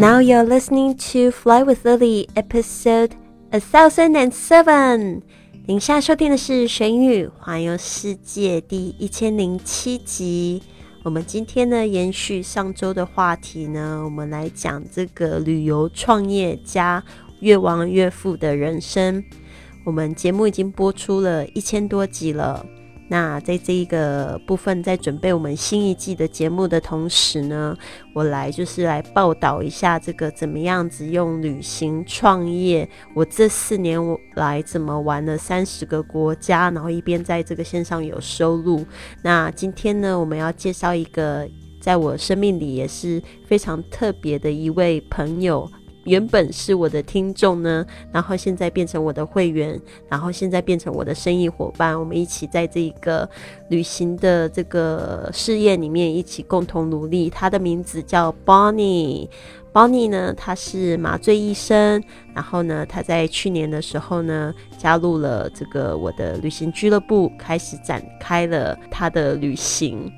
Now you're listening to Fly with Lily, episode a thousand and seven。您现在收听的是《玄宇环游世界》第一千零七集。我们今天呢，延续上周的话题呢，我们来讲这个旅游创业家越王越富的人生。我们节目已经播出了一千多集了。那在这一个部分，在准备我们新一季的节目的同时呢，我来就是来报道一下这个怎么样子用旅行创业。我这四年来怎么玩了三十个国家，然后一边在这个线上有收入。那今天呢，我们要介绍一个在我生命里也是非常特别的一位朋友。原本是我的听众呢，然后现在变成我的会员，然后现在变成我的生意伙伴，我们一起在这个旅行的这个事业里面一起共同努力。他的名字叫 Bonnie，Bonnie 呢，他是麻醉医生，然后呢，他在去年的时候呢，加入了这个我的旅行俱乐部，开始展开了他的旅行。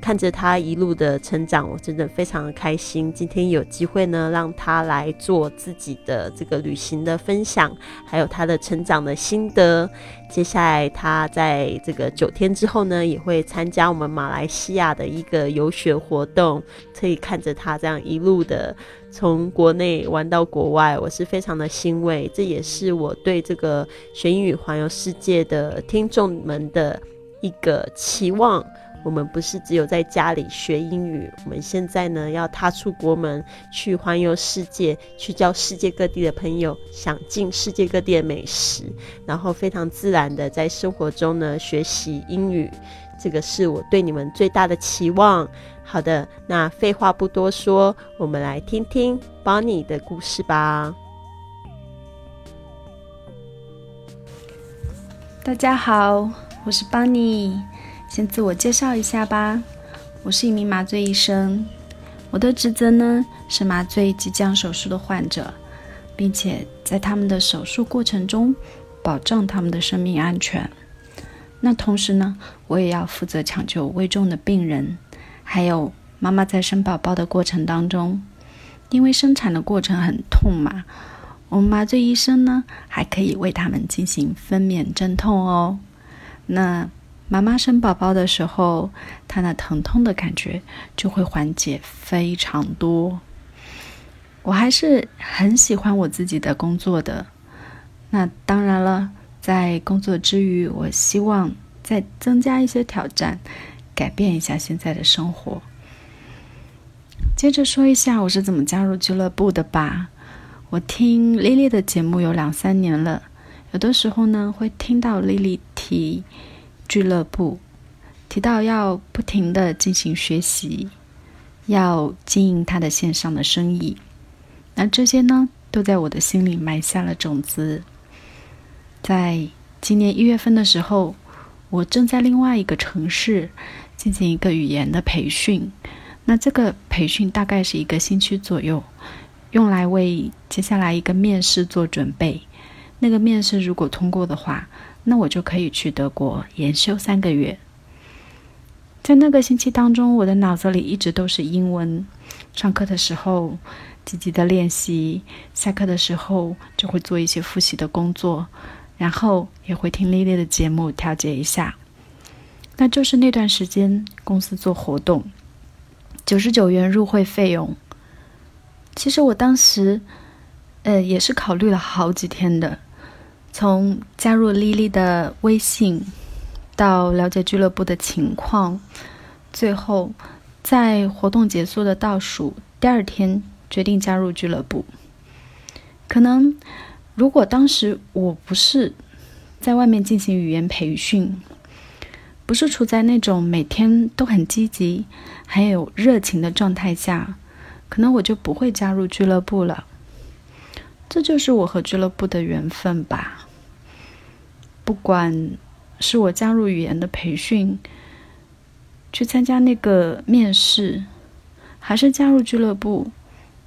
看着他一路的成长，我真的非常的开心。今天有机会呢，让他来做自己的这个旅行的分享，还有他的成长的心得。接下来他在这个九天之后呢，也会参加我们马来西亚的一个游学活动。可以看着他这样一路的从国内玩到国外，我是非常的欣慰。这也是我对这个学英语环游世界的听众们的一个期望。我们不是只有在家里学英语，我们现在呢要踏出国门，去环游世界，去交世界各地的朋友，想尽世界各地的美食，然后非常自然的在生活中呢学习英语。这个是我对你们最大的期望。好的，那废话不多说，我们来听听 Bonnie 的故事吧。大家好，我是 Bonnie。先自我介绍一下吧，我是一名麻醉医生，我的职责呢是麻醉即将手术的患者，并且在他们的手术过程中保障他们的生命安全。那同时呢，我也要负责抢救危重的病人，还有妈妈在生宝宝的过程当中，因为生产的过程很痛嘛，我们麻醉医生呢还可以为他们进行分娩镇痛哦。那。妈妈生宝宝的时候，她那疼痛的感觉就会缓解非常多。我还是很喜欢我自己的工作的。那当然了，在工作之余，我希望再增加一些挑战，改变一下现在的生活。接着说一下我是怎么加入俱乐部的吧。我听丽丽的节目有两三年了，有的时候呢会听到丽丽提。俱乐部提到要不停的进行学习，要经营他的线上的生意，那这些呢，都在我的心里埋下了种子。在今年一月份的时候，我正在另外一个城市进行一个语言的培训，那这个培训大概是一个星期左右，用来为接下来一个面试做准备。那个面试如果通过的话，那我就可以去德国研修三个月。在那个星期当中，我的脑子里一直都是英文。上课的时候积极的练习，下课的时候就会做一些复习的工作，然后也会听丽丽的节目调节一下。那就是那段时间公司做活动，九十九元入会费用。其实我当时，呃，也是考虑了好几天的。从加入丽丽的微信，到了解俱乐部的情况，最后在活动结束的倒数第二天决定加入俱乐部。可能如果当时我不是在外面进行语言培训，不是处在那种每天都很积极、很有热情的状态下，可能我就不会加入俱乐部了。这就是我和俱乐部的缘分吧。不管是我加入语言的培训，去参加那个面试，还是加入俱乐部，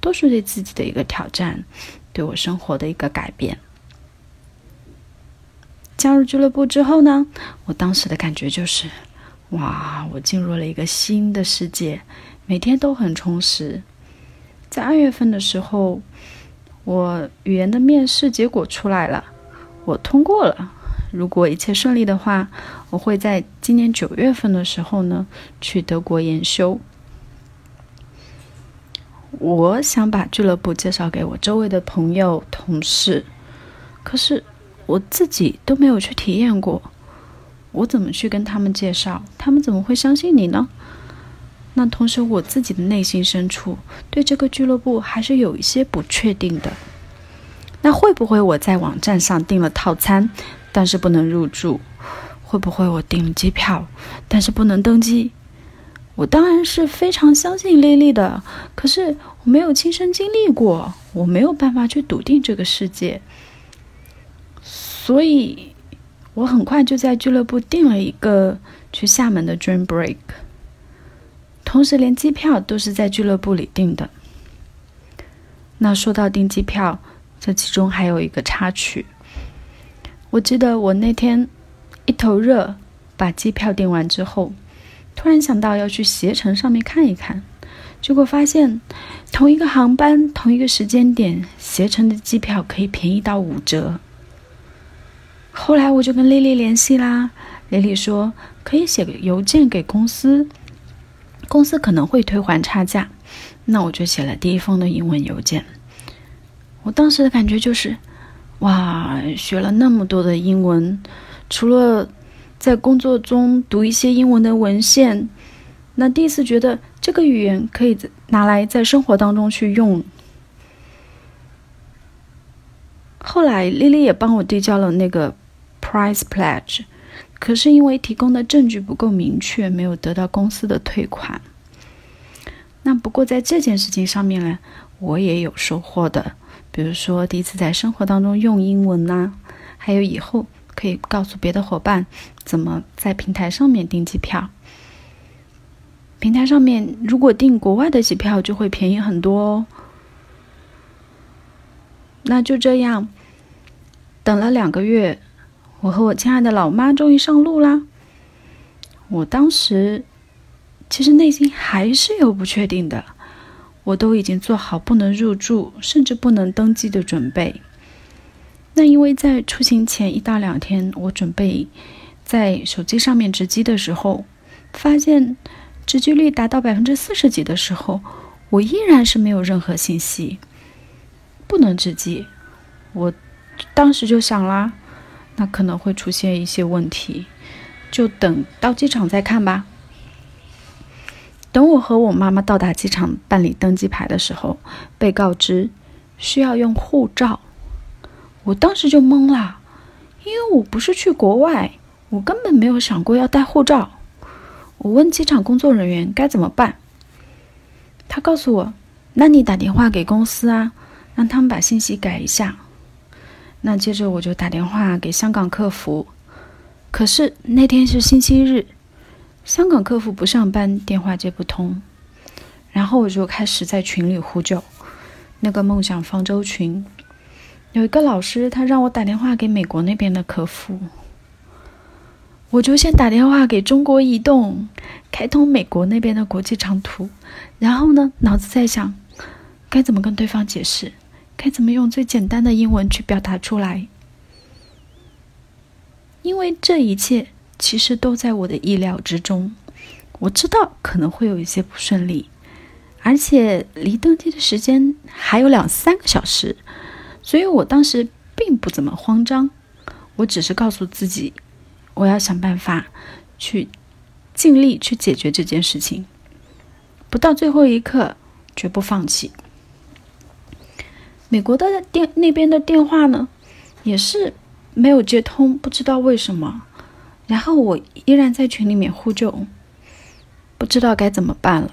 都是对自己的一个挑战，对我生活的一个改变。加入俱乐部之后呢，我当时的感觉就是，哇，我进入了一个新的世界，每天都很充实。在二月份的时候，我语言的面试结果出来了，我通过了。如果一切顺利的话，我会在今年九月份的时候呢去德国研修。我想把俱乐部介绍给我周围的朋友、同事，可是我自己都没有去体验过，我怎么去跟他们介绍？他们怎么会相信你呢？那同时，我自己的内心深处对这个俱乐部还是有一些不确定的。那会不会我在网站上订了套餐？但是不能入住，会不会我订了机票，但是不能登机？我当然是非常相信丽丽的，可是我没有亲身经历过，我没有办法去笃定这个世界，所以我很快就在俱乐部订了一个去厦门的 Dream Break，同时连机票都是在俱乐部里订的。那说到订机票，这其中还有一个插曲。我记得我那天一头热，把机票订完之后，突然想到要去携程上面看一看，结果发现同一个航班、同一个时间点，携程的机票可以便宜到五折。后来我就跟丽丽联系啦，丽丽说可以写个邮件给公司，公司可能会退还差价。那我就写了第一封的英文邮件。我当时的感觉就是。哇，学了那么多的英文，除了在工作中读一些英文的文献，那第一次觉得这个语言可以拿来在生活当中去用。后来丽丽也帮我递交了那个 price pledge，可是因为提供的证据不够明确，没有得到公司的退款。那不过在这件事情上面呢，我也有收获的。比如说，第一次在生活当中用英文呐，还有以后可以告诉别的伙伴怎么在平台上面订机票。平台上面如果订国外的机票就会便宜很多哦。那就这样，等了两个月，我和我亲爱的老妈终于上路啦。我当时其实内心还是有不确定的。我都已经做好不能入住，甚至不能登记的准备。那因为在出行前一到两天，我准备在手机上面值机的时候，发现值机率达到百分之四十几的时候，我依然是没有任何信息，不能值机。我当时就想啦，那可能会出现一些问题，就等到机场再看吧。等我和我妈妈到达机场办理登机牌的时候，被告知需要用护照。我当时就懵了，因为我不是去国外，我根本没有想过要带护照。我问机场工作人员该怎么办，他告诉我：“那你打电话给公司啊，让他们把信息改一下。”那接着我就打电话给香港客服，可是那天是星期日。香港客服不上班，电话接不通，然后我就开始在群里呼救。那个梦想方舟群有一个老师，他让我打电话给美国那边的客服，我就先打电话给中国移动，开通美国那边的国际长途，然后呢，脑子在想该怎么跟对方解释，该怎么用最简单的英文去表达出来，因为这一切。其实都在我的意料之中，我知道可能会有一些不顺利，而且离登机的时间还有两三个小时，所以我当时并不怎么慌张，我只是告诉自己，我要想办法去尽力去解决这件事情，不到最后一刻绝不放弃。美国的电那边的电话呢，也是没有接通，不知道为什么。然后我依然在群里面呼救，不知道该怎么办了。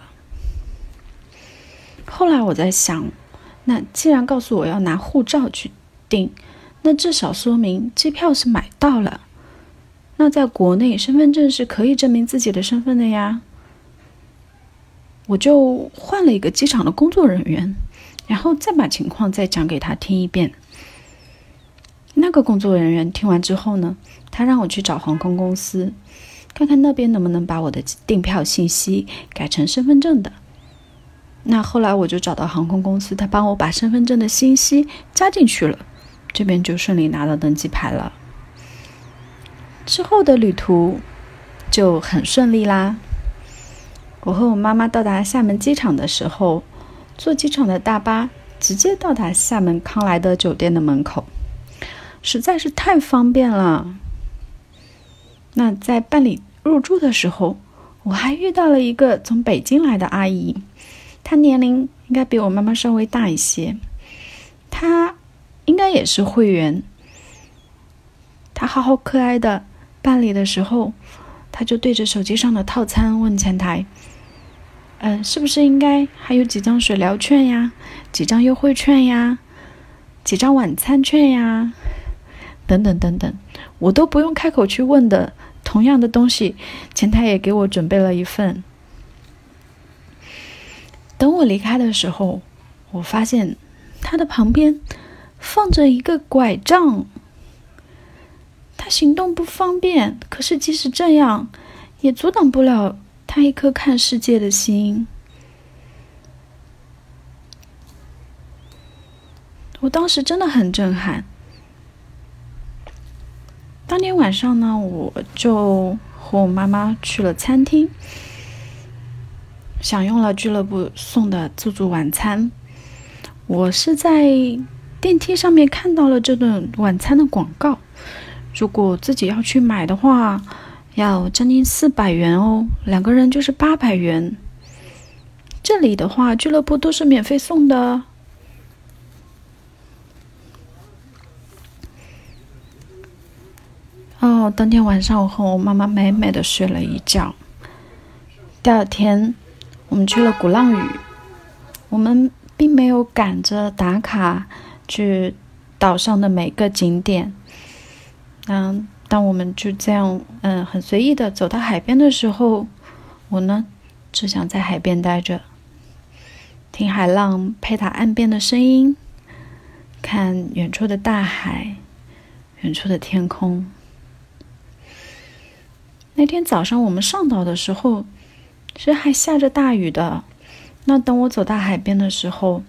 后来我在想，那既然告诉我要拿护照去订，那至少说明机票是买到了。那在国内，身份证是可以证明自己的身份的呀。我就换了一个机场的工作人员，然后再把情况再讲给他听一遍。那个工作人员听完之后呢，他让我去找航空公司，看看那边能不能把我的订票信息改成身份证的。那后来我就找到航空公司，他帮我把身份证的信息加进去了，这边就顺利拿到登机牌了。之后的旅途就很顺利啦。我和我妈妈到达厦门机场的时候，坐机场的大巴直接到达厦门康莱德酒店的门口，实在是太方便了。那在办理入住的时候，我还遇到了一个从北京来的阿姨，她年龄应该比我妈妈稍微大一些，她应该也是会员。她好好可爱的办理的时候，她就对着手机上的套餐问前台。嗯，是不是应该还有几张水疗券呀？几张优惠券呀？几张晚餐券呀？等等等等，我都不用开口去问的。同样的东西，前台也给我准备了一份。等我离开的时候，我发现他的旁边放着一个拐杖。他行动不方便，可是即使这样，也阻挡不了。他一颗看世界的心，我当时真的很震撼。当天晚上呢，我就和我妈妈去了餐厅，享用了俱乐部送的自助晚餐。我是在电梯上面看到了这顿晚餐的广告，如果自己要去买的话。要将近四百元哦，两个人就是八百元。这里的话，俱乐部都是免费送的。哦，当天晚上我和我妈妈美美的睡了一觉。第二天，我们去了鼓浪屿。我们并没有赶着打卡去岛上的每个景点。嗯。当我们就这样，嗯，很随意的走到海边的时候，我呢，只想在海边待着，听海浪拍打岸边的声音，看远处的大海，远处的天空。那天早上我们上岛的时候，是还下着大雨的。那等我走到海边的时候，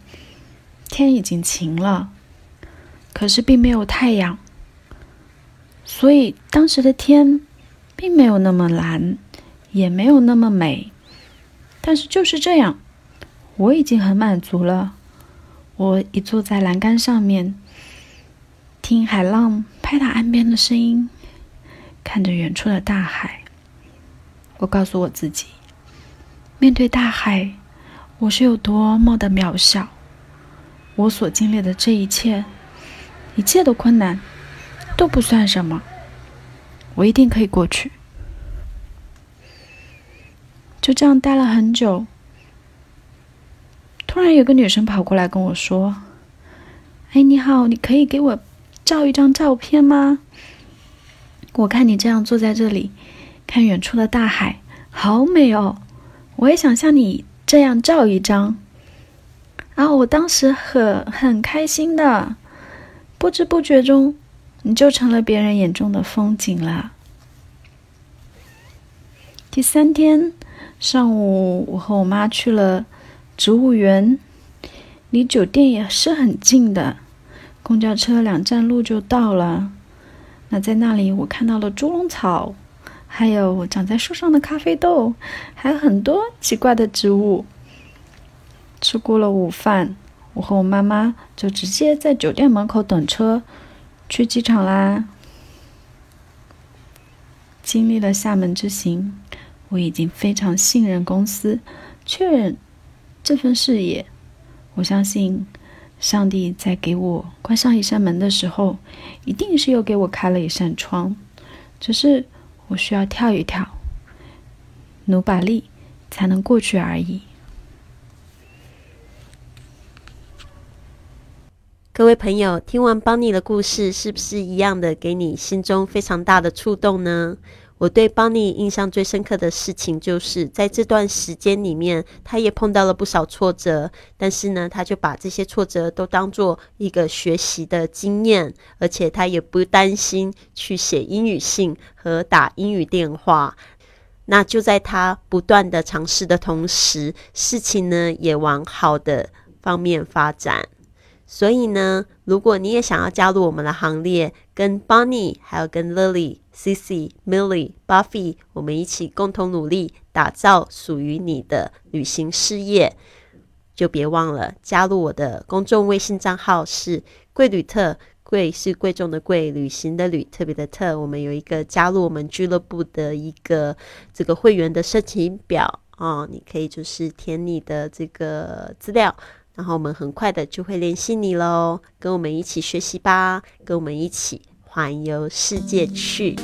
天已经晴了，可是并没有太阳。所以当时的天，并没有那么蓝，也没有那么美，但是就是这样，我已经很满足了。我一坐在栏杆上面，听海浪拍打岸边的声音，看着远处的大海，我告诉我自己，面对大海，我是有多么的渺小。我所经历的这一切，一切的困难。都不算什么，我一定可以过去。就这样待了很久，突然有个女生跑过来跟我说：“哎，你好，你可以给我照一张照片吗？我看你这样坐在这里，看远处的大海，好美哦！我也想像你这样照一张。”然后我当时很很开心的，不知不觉中。你就成了别人眼中的风景了。第三天上午，我和我妈去了植物园，离酒店也是很近的，公交车两站路就到了。那在那里，我看到了猪笼草，还有长在树上的咖啡豆，还有很多奇怪的植物。吃过了午饭，我和我妈妈就直接在酒店门口等车。去机场啦！经历了厦门之行，我已经非常信任公司，确认这份事业。我相信上帝在给我关上一扇门的时候，一定是又给我开了一扇窗。只是我需要跳一跳，努把力，才能过去而已。各位朋友，听完邦尼的故事，是不是一样的给你心中非常大的触动呢？我对邦尼印象最深刻的事情，就是在这段时间里面，他也碰到了不少挫折，但是呢，他就把这些挫折都当做一个学习的经验，而且他也不担心去写英语信和打英语电话。那就在他不断的尝试的同时，事情呢也往好的方面发展。所以呢，如果你也想要加入我们的行列，跟 Bonnie 还有跟 Lily、Cici、Milly、Buffy，我们一起共同努力，打造属于你的旅行事业，就别忘了加入我的公众微信账号是贵旅特，贵是贵重的贵，旅行的旅，特别的特。我们有一个加入我们俱乐部的一个这个会员的申请表啊，你可以就是填你的这个资料。然后我们很快的就会联系你喽，跟我们一起学习吧，跟我们一起环游世界去。